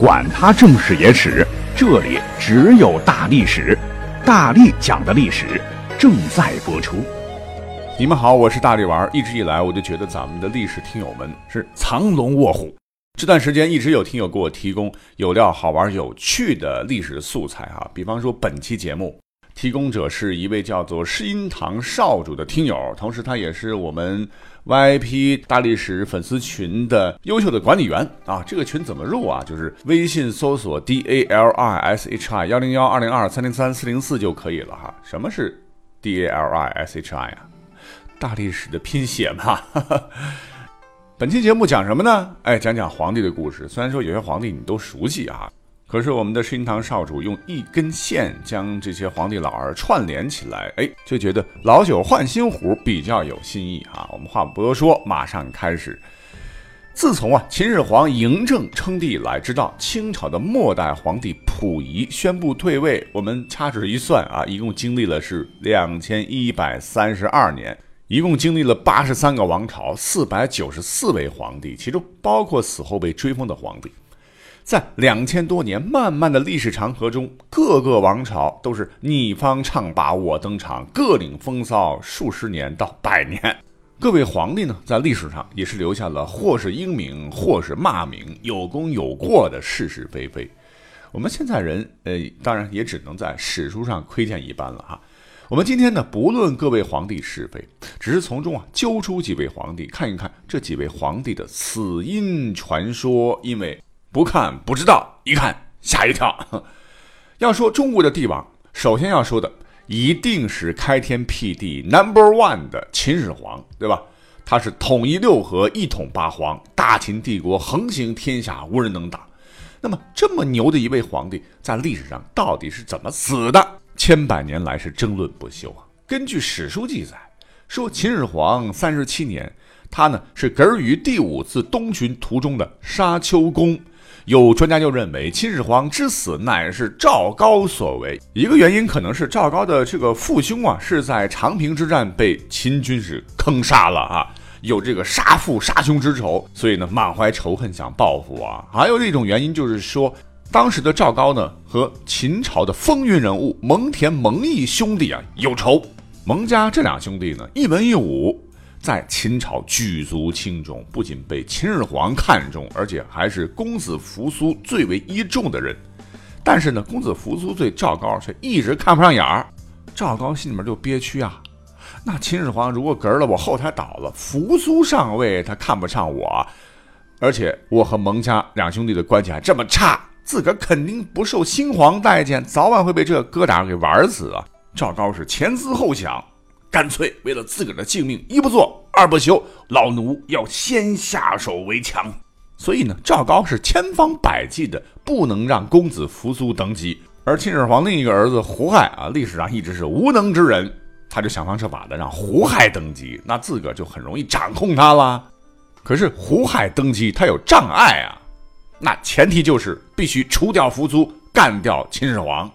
管他正史野史，这里只有大历史，大力讲的历史正在播出。你们好，我是大力丸。一直以来，我就觉得咱们的历史听友们是藏龙卧虎。这段时间一直有听友给我提供有料、好玩、有趣的历史素材哈，比方说本期节目。提供者是一位叫做诗音堂少主的听友，同时他也是我们 VIP 大历史粉丝群的优秀的管理员啊。这个群怎么入啊？就是微信搜索 D A L I S H I 幺零幺二零二三零三四零四就可以了哈。什么是 D A L I S H I 啊？大历史的拼写嘛。本期节目讲什么呢？哎，讲讲皇帝的故事。虽然说有些皇帝你都熟悉啊。可是我们的世音堂少主用一根线将这些皇帝老儿串联起来，哎，就觉得老酒换新壶比较有新意啊。我们话不多说，马上开始。自从啊秦始皇嬴政称帝以来，直到清朝的末代皇帝溥仪宣布退位，我们掐指一算啊，一共经历了是两千一百三十二年，一共经历了八十三个王朝，四百九十四位皇帝，其中包括死后被追封的皇帝。在两千多年漫漫的历史长河中，各个王朝都是你方唱罢我登场，各领风骚数十年到百年。各位皇帝呢，在历史上也是留下了或是英名，或是骂名，有功有过的是是非非。我们现在人，呃，当然也只能在史书上窥见一斑了哈。我们今天呢，不论各位皇帝是非，只是从中啊揪出几位皇帝，看一看这几位皇帝的死因传说，因为。不看不知道，一看吓一跳。要说中国的帝王，首先要说的一定是开天辟地 Number One 的秦始皇，对吧？他是统一六合，一统八荒，大秦帝国横行天下，无人能挡。那么这么牛的一位皇帝，在历史上到底是怎么死的？千百年来是争论不休啊。根据史书记载，说秦始皇三十七年，他呢是嗝于第五次东巡途中的沙丘宫。有专家就认为，秦始皇之死乃是赵高所为。一个原因可能是赵高的这个父兄啊，是在长平之战被秦军是坑杀了啊，有这个杀父杀兄之仇，所以呢满怀仇恨想报复啊。还有一种原因就是说，当时的赵高呢和秦朝的风云人物蒙恬、蒙毅兄弟啊有仇。蒙家这两兄弟呢一文一武。在秦朝举足轻重，不仅被秦始皇看中，而且还是公子扶苏最为倚重的人。但是呢，公子扶苏对赵高却一直看不上眼儿。赵高心里面就憋屈啊。那秦始皇如果嗝了，我后台倒了，扶苏上位，他看不上我，而且我和蒙家两兄弟的关系还这么差，自个儿肯定不受新皇待见，早晚会被这疙瘩给玩死啊。赵高是前思后想。干脆为了自个儿的性命，一不做二不休，老奴要先下手为强。所以呢，赵高是千方百计的不能让公子扶苏登基，而秦始皇另一个儿子胡亥啊，历史上一直是无能之人，他就想方设法的让胡亥登基，那自个儿就很容易掌控他了。可是胡亥登基他有障碍啊，那前提就是必须除掉扶苏，干掉秦始皇。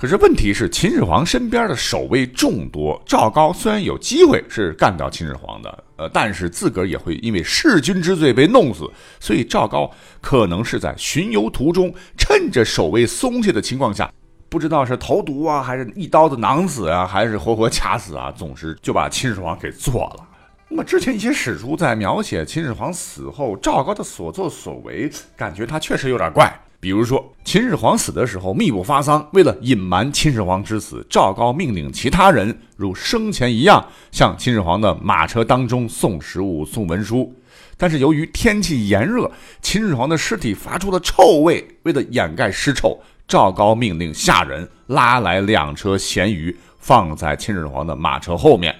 可是问题是，秦始皇身边的守卫众多，赵高虽然有机会是干掉秦始皇的，呃，但是自个儿也会因为弑君之罪被弄死，所以赵高可能是在巡游途中，趁着守卫松懈的情况下，不知道是投毒啊，还是一刀子囊死啊，还是活活掐死啊，总之就把秦始皇给做了。那么之前一些史书在描写秦始皇死后赵高的所作所为，感觉他确实有点怪。比如说，秦始皇死的时候密不发丧，为了隐瞒秦始皇之死，赵高命令其他人如生前一样向秦始皇的马车当中送食物、送文书。但是由于天气炎热，秦始皇的尸体发出了臭味，为了掩盖尸臭，赵高命令下人拉来两车咸鱼，放在秦始皇的马车后面。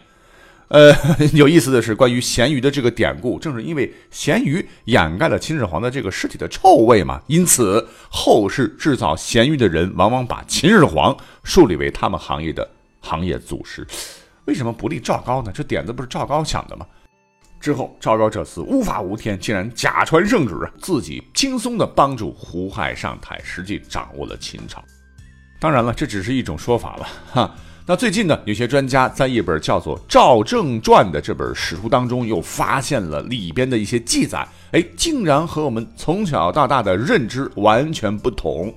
呃，有意思的是，关于咸鱼的这个典故，正是因为咸鱼掩盖了秦始皇的这个尸体的臭味嘛，因此后世制造咸鱼的人往往把秦始皇树立为他们行业的行业祖师。为什么不立赵高呢？这点子不是赵高想的吗？之后，赵高这次无法无天，竟然假传圣旨，自己轻松的帮助胡亥上台，实际掌握了秦朝。当然了，这只是一种说法了，哈。那最近呢，有些专家在一本叫做《赵正传》的这本史书当中，又发现了里边的一些记载，哎，竟然和我们从小到大的认知完全不同。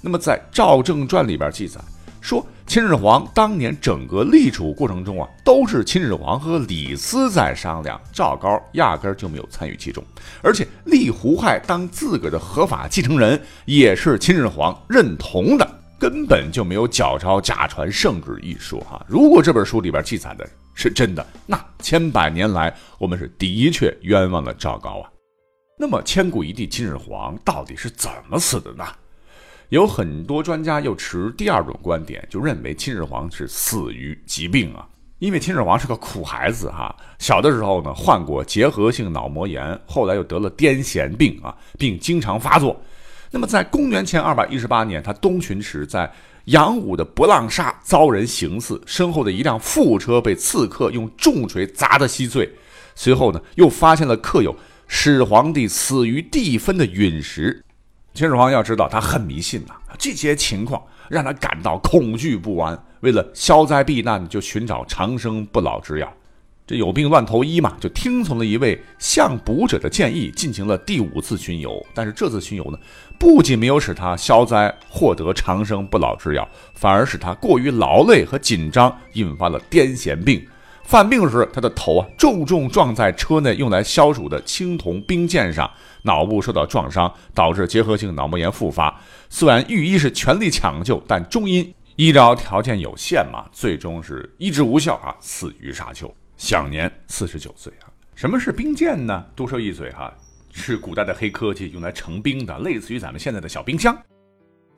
那么在《赵正传》里边记载说，秦始皇当年整个立储过程中啊，都是秦始皇和李斯在商量，赵高压根就没有参与其中，而且立胡亥当自个的合法继承人，也是秦始皇认同的。根本就没有脚抄假传圣旨一说哈。如果这本书里边记载的是真的，那千百年来我们是的确冤枉了赵高啊。那么千古一帝秦始皇到底是怎么死的呢？有很多专家又持第二种观点，就认为秦始皇是死于疾病啊。因为秦始皇是个苦孩子哈，小的时候呢患过结核性脑膜炎，后来又得了癫痫病啊，并经常发作。那么，在公元前二百一十八年，他东巡时在杨武的博浪沙遭人行刺，身后的一辆副车被刺客用重锤砸得稀碎。随后呢，又发现了刻有“始皇帝死于地分”的陨石。秦始皇要知道，他很迷信呐，这些情况让他感到恐惧不安。为了消灾避难，就寻找长生不老之药。这有病乱投医嘛，就听从了一位向卜者的建议，进行了第五次巡游。但是这次巡游呢，不仅没有使他消灾获得长生不老之药，反而使他过于劳累和紧张，引发了癫痫病。犯病时，他的头啊重重撞在车内用来消暑的青铜冰剑上，脑部受到撞伤，导致结核性脑膜炎复发。虽然御医是全力抢救，但终因医疗条件有限嘛，最终是医治无效啊，死于沙丘。享年四十九岁啊！什么是冰剑呢？多说一嘴哈，是古代的黑科技，用来成冰的，类似于咱们现在的小冰箱。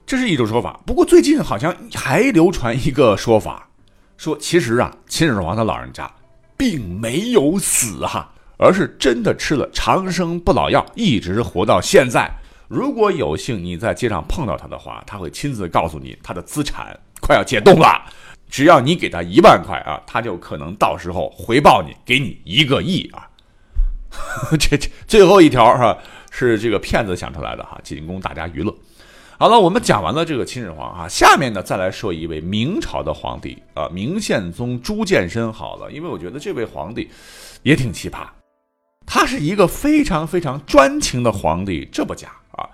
这是一种说法。不过最近好像还流传一个说法，说其实啊，秦始皇他老人家并没有死哈，而是真的吃了长生不老药，一直活到现在。如果有幸你在街上碰到他的话，他会亲自告诉你他的资产快要解冻了。只要你给他一万块啊，他就可能到时候回报你，给你一个亿啊！这这最后一条哈是这个骗子想出来的哈，仅供大家娱乐。好了，我们讲完了这个秦始皇啊，下面呢再来说一位明朝的皇帝啊，明宪宗朱见深。好了，因为我觉得这位皇帝也挺奇葩，他是一个非常非常专情的皇帝，这不假啊。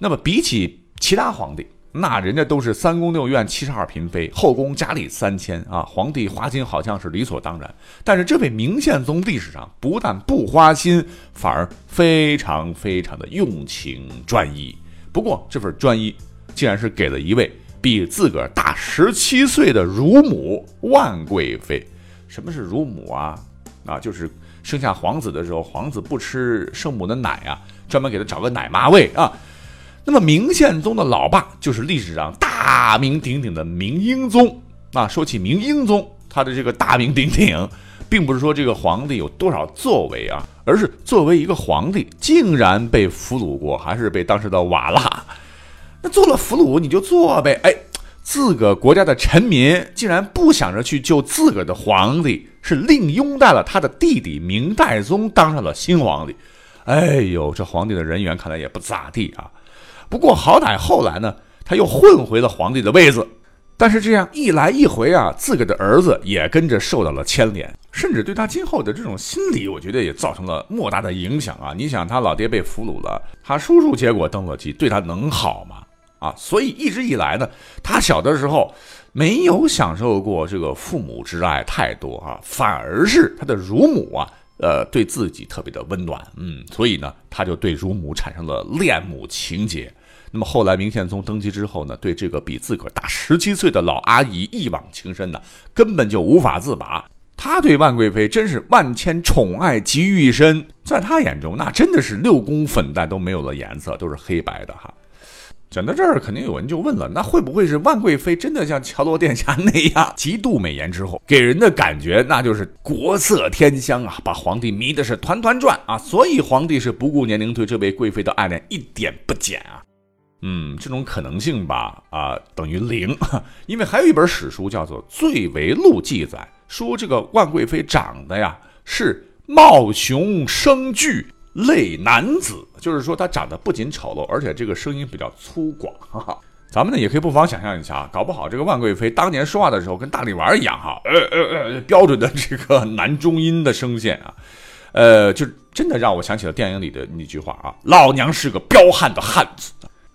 那么比起其他皇帝。那人家都是三宫六院七十二嫔妃，后宫佳丽三千啊，皇帝花心好像是理所当然。但是这位明宪宗历史上不但不花心，反而非常非常的用情专一。不过这份专一，竟然是给了一位比自个儿大十七岁的乳母万贵妃。什么是乳母啊？啊，就是生下皇子的时候，皇子不吃圣母的奶啊，专门给他找个奶妈喂啊。那么明宪宗的老爸就是历史上大名鼎鼎的明英宗啊。说起明英宗，他的这个大名鼎鼎，并不是说这个皇帝有多少作为啊，而是作为一个皇帝，竟然被俘虏过，还是被当时的瓦剌。那做了俘虏你就做呗，哎，自个国家的臣民竟然不想着去救自个的皇帝，是另拥戴了他的弟弟明代宗当上了新皇帝。哎呦，这皇帝的人缘看来也不咋地啊。不过好歹后来呢，他又混回了皇帝的位子。但是这样一来一回啊，自个的儿子也跟着受到了牵连，甚至对他今后的这种心理，我觉得也造成了莫大的影响啊。你想，他老爹被俘虏了，他叔叔结果登了基，对他能好吗？啊，所以一直以来呢，他小的时候没有享受过这个父母之爱太多啊，反而是他的乳母啊。呃，对自己特别的温暖，嗯，所以呢，他就对乳母产生了恋母情结。那么后来明宪宗登基之后呢，对这个比自个儿大十七岁的老阿姨一往情深呢，根本就无法自拔。他对万贵妃真是万千宠爱集于一身，在他眼中，那真的是六宫粉黛都没有了颜色，都是黑白的哈。讲到这儿，肯定有人就问了：那会不会是万贵妃真的像乔罗殿下那样极度美颜之后，给人的感觉那就是国色天香啊，把皇帝迷的是团团转啊？所以皇帝是不顾年龄对这位贵妃的爱恋一点不减啊？嗯，这种可能性吧，啊，等于零。因为还有一本史书叫做《醉为录》，记载说这个万贵妃长得呀是貌雄声巨。类男子，就是说他长得不仅丑陋，而且这个声音比较粗犷。哈哈 咱们呢也可以不妨想象一下，搞不好这个万贵妃当年说话的时候跟大力丸一样哈，呃呃呃，标准的这个男中音的声线啊，呃，就真的让我想起了电影里的那句话啊，老娘是个彪悍的汉子。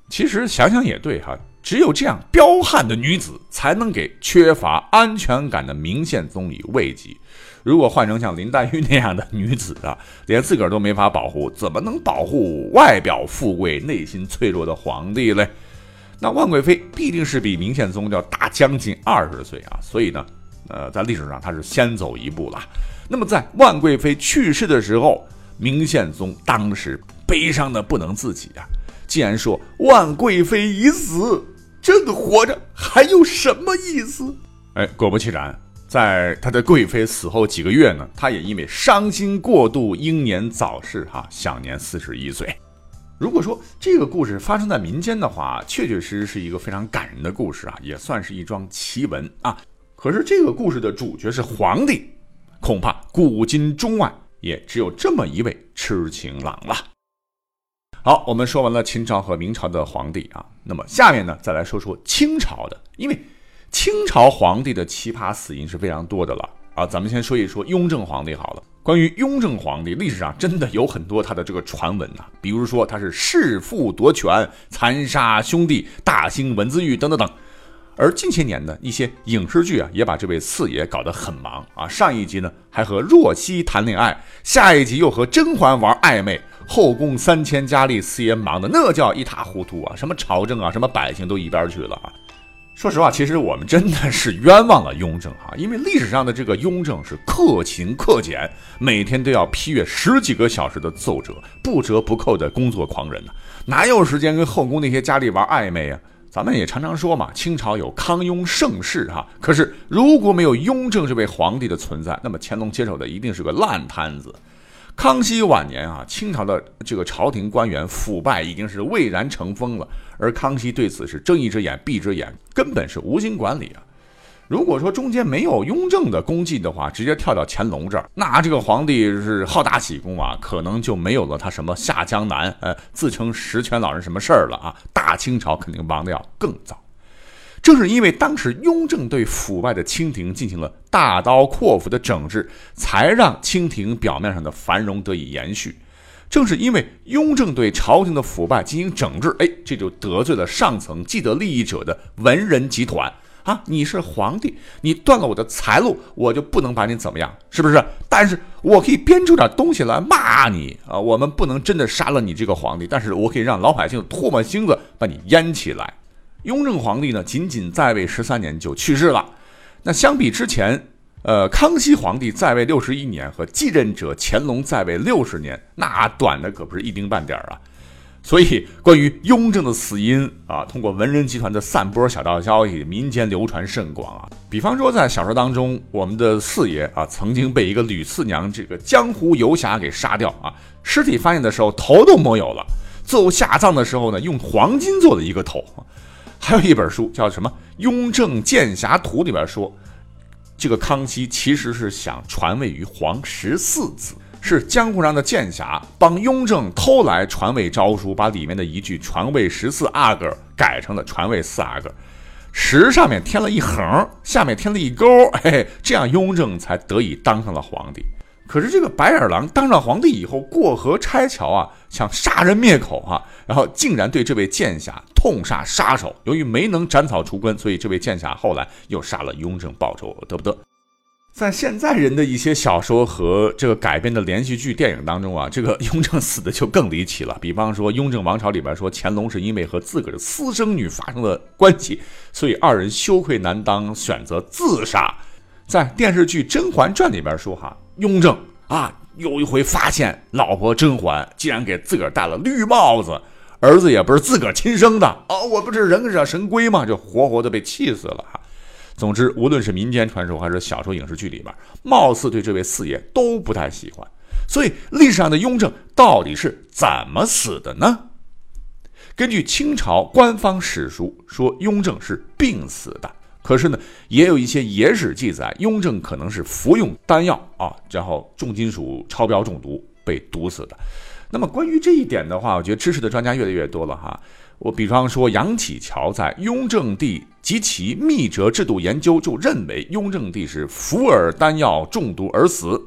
其实想想也对哈，只有这样彪悍的女子，才能给缺乏安全感的明宪宗以慰藉。如果换成像林黛玉那样的女子啊，连自个儿都没法保护，怎么能保护外表富贵、内心脆弱的皇帝嘞？那万贵妃必定是比明宪宗要大将近二十岁啊，所以呢，呃，在历史上她是先走一步了。那么在万贵妃去世的时候，明宪宗当时悲伤的不能自己啊。既然说万贵妃已死，朕活着还有什么意思？哎，果不其然，在他的贵妃死后几个月呢，他也因为伤心过度，英年早逝，哈，享年四十一岁。如果说这个故事发生在民间的话，确确实实是一个非常感人的故事啊，也算是一桩奇闻啊。可是这个故事的主角是皇帝，恐怕古今中外也只有这么一位痴情郎了。好，我们说完了秦朝和明朝的皇帝啊，那么下面呢，再来说说清朝的，因为清朝皇帝的奇葩死因是非常多的了啊。咱们先说一说雍正皇帝好了。关于雍正皇帝，历史上真的有很多他的这个传闻呐，比如说他是弑父夺权、残杀兄弟、大兴文字狱等等等。而近些年呢一些影视剧啊，也把这位四爷搞得很忙啊。上一集呢还和若曦谈恋爱，下一集又和甄嬛玩暧昧。后宫三千佳丽，四爷忙的那叫一塌糊涂啊！什么朝政啊，什么百姓都一边去了啊！说实话，其实我们真的是冤枉了雍正啊！因为历史上的这个雍正是克勤克俭，每天都要批阅十几个小时的奏折，不折不扣的工作狂人呢，哪有时间跟后宫那些佳丽玩暧昧啊？咱们也常常说嘛，清朝有康雍盛世哈，可是如果没有雍正这位皇帝的存在，那么乾隆接手的一定是个烂摊子。康熙晚年啊，清朝的这个朝廷官员腐败已经是蔚然成风了，而康熙对此是睁一只眼闭一只眼，根本是无心管理啊。如果说中间没有雍正的功绩的话，直接跳到乾隆这儿，那这个皇帝是好大喜功啊，可能就没有了他什么下江南，呃，自称十全老人什么事儿了啊。大清朝肯定亡的要更早。正是因为当时雍正对腐败的清廷进行了大刀阔斧的整治，才让清廷表面上的繁荣得以延续。正是因为雍正对朝廷的腐败进行整治，哎，这就得罪了上层既得利益者的文人集团啊！你是皇帝，你断了我的财路，我就不能把你怎么样，是不是？但是我可以编出点东西来骂你啊！我们不能真的杀了你这个皇帝，但是我可以让老百姓唾沫星子把你淹起来。雍正皇帝呢，仅仅在位十三年就去世了。那相比之前，呃，康熙皇帝在位六十一年和继任者乾隆在位六十年，那短的可不是一丁半点儿啊。所以，关于雍正的死因啊，通过文人集团的散播小道消息，民间流传甚广啊。比方说，在小说当中，我们的四爷啊，曾经被一个吕四娘这个江湖游侠给杀掉啊。尸体发现的时候，头都没有了。最后下葬的时候呢，用黄金做的一个头。还有一本书叫什么《雍正剑侠图》里边说，这个康熙其实是想传位于皇十四子，是江湖上的剑侠帮雍正偷来传位诏书，把里面的一句“传位十四阿哥”改成了“传位四阿哥”，十上面添了一横，下面添了一勾，嘿，这样雍正才得以当上了皇帝。可是这个白眼狼当上皇帝以后，过河拆桥啊，想杀人灭口啊，然后竟然对这位剑侠痛杀杀手。由于没能斩草除根，所以这位剑侠后来又杀了雍正报仇，得不得？在现在人的一些小说和这个改编的连续剧、电影当中啊，这个雍正死的就更离奇了。比方说《雍正王朝》里边说，乾隆是因为和自个儿的私生女发生了关系，所以二人羞愧难当，选择自杀。在电视剧《甄嬛传》里边说，哈。雍正啊，有一回发现老婆甄嬛竟然给自个儿戴了绿帽子，儿子也不是自个儿亲生的哦，我不是人惹神龟吗？就活活的被气死了哈。总之，无论是民间传说还是小说影视剧里边，貌似对这位四爷都不太喜欢。所以，历史上的雍正到底是怎么死的呢？根据清朝官方史书说，雍正是病死的。可是呢，也有一些野史记载，雍正可能是服用丹药啊，然后重金属超标中毒被毒死的。那么关于这一点的话，我觉得知识的专家越来越多了哈。我比方说杨启桥在《雍正帝及其密折制度研究》就认为雍正帝是服饵丹药中毒而死。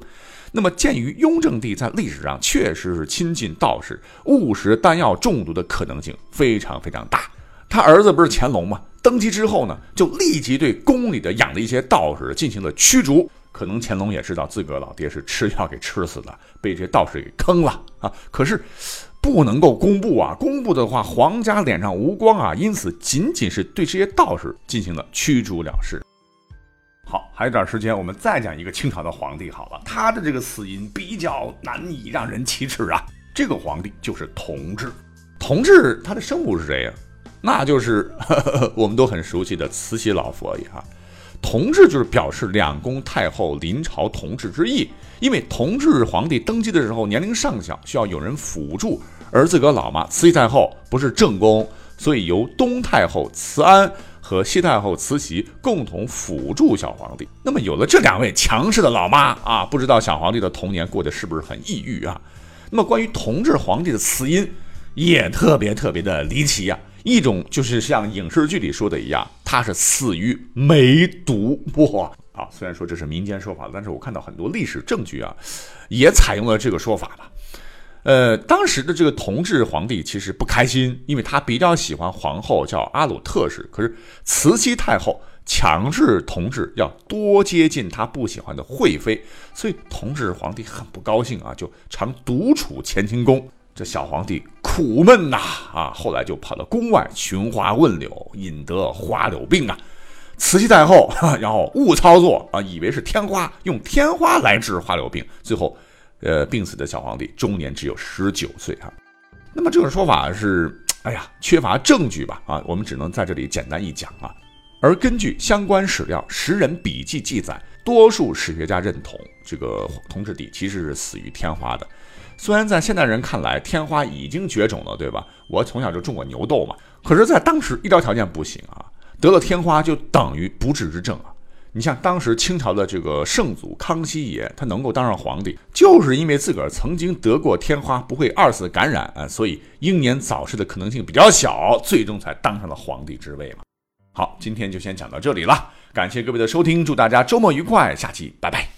那么，鉴于雍正帝在历史上确实是亲近道士，误食丹药中毒的可能性非常非常大。他儿子不是乾隆吗？登基之后呢，就立即对宫里的养的一些道士进行了驱逐。可能乾隆也知道自个儿老爹是吃药给吃死的，被这些道士给坑了啊。可是不能够公布啊，公布的话皇家脸上无光啊。因此，仅仅是对这些道士进行了驱逐了事。好，还有点时间，我们再讲一个清朝的皇帝好了。他的这个死因比较难以让人启齿啊。这个皇帝就是同治。同治他的生母是谁呀？那就是 我们都很熟悉的慈禧老佛爷哈。同治就是表示两宫太后临朝同治之意。因为同治皇帝登基的时候年龄尚小，需要有人辅助，而自个老妈慈禧太后不是正宫，所以由东太后慈安。和西太后慈禧共同辅助小皇帝。那么有了这两位强势的老妈啊，不知道小皇帝的童年过得是不是很抑郁啊？那么关于同治皇帝的死因也特别特别的离奇啊！一种就是像影视剧里说的一样，他是死于梅毒。哇啊！虽然说这是民间说法，但是我看到很多历史证据啊，也采用了这个说法吧。呃，当时的这个同治皇帝其实不开心，因为他比较喜欢皇后叫阿鲁特氏，可是慈禧太后强制同治要多接近他不喜欢的惠妃，所以同治皇帝很不高兴啊，就常独处乾清宫。这小皇帝苦闷呐啊，后来就跑到宫外寻花问柳，引得花柳病啊。慈禧太后 然后误操作啊，以为是天花，用天花来治花柳病，最后。呃，病死的小皇帝终年只有十九岁啊。那么这种说法是，哎呀，缺乏证据吧？啊，我们只能在这里简单一讲啊。而根据相关史料《时人笔记》记载，多数史学家认同这个同治帝其实是死于天花的。虽然在现代人看来，天花已经绝种了，对吧？我从小就种过牛痘嘛。可是，在当时医疗条件不行啊，得了天花就等于不治之症啊。你像当时清朝的这个圣祖康熙爷，他能够当上皇帝，就是因为自个儿曾经得过天花，不会二次感染啊，所以英年早逝的可能性比较小，最终才当上了皇帝之位嘛。好，今天就先讲到这里了，感谢各位的收听，祝大家周末愉快，下期拜拜。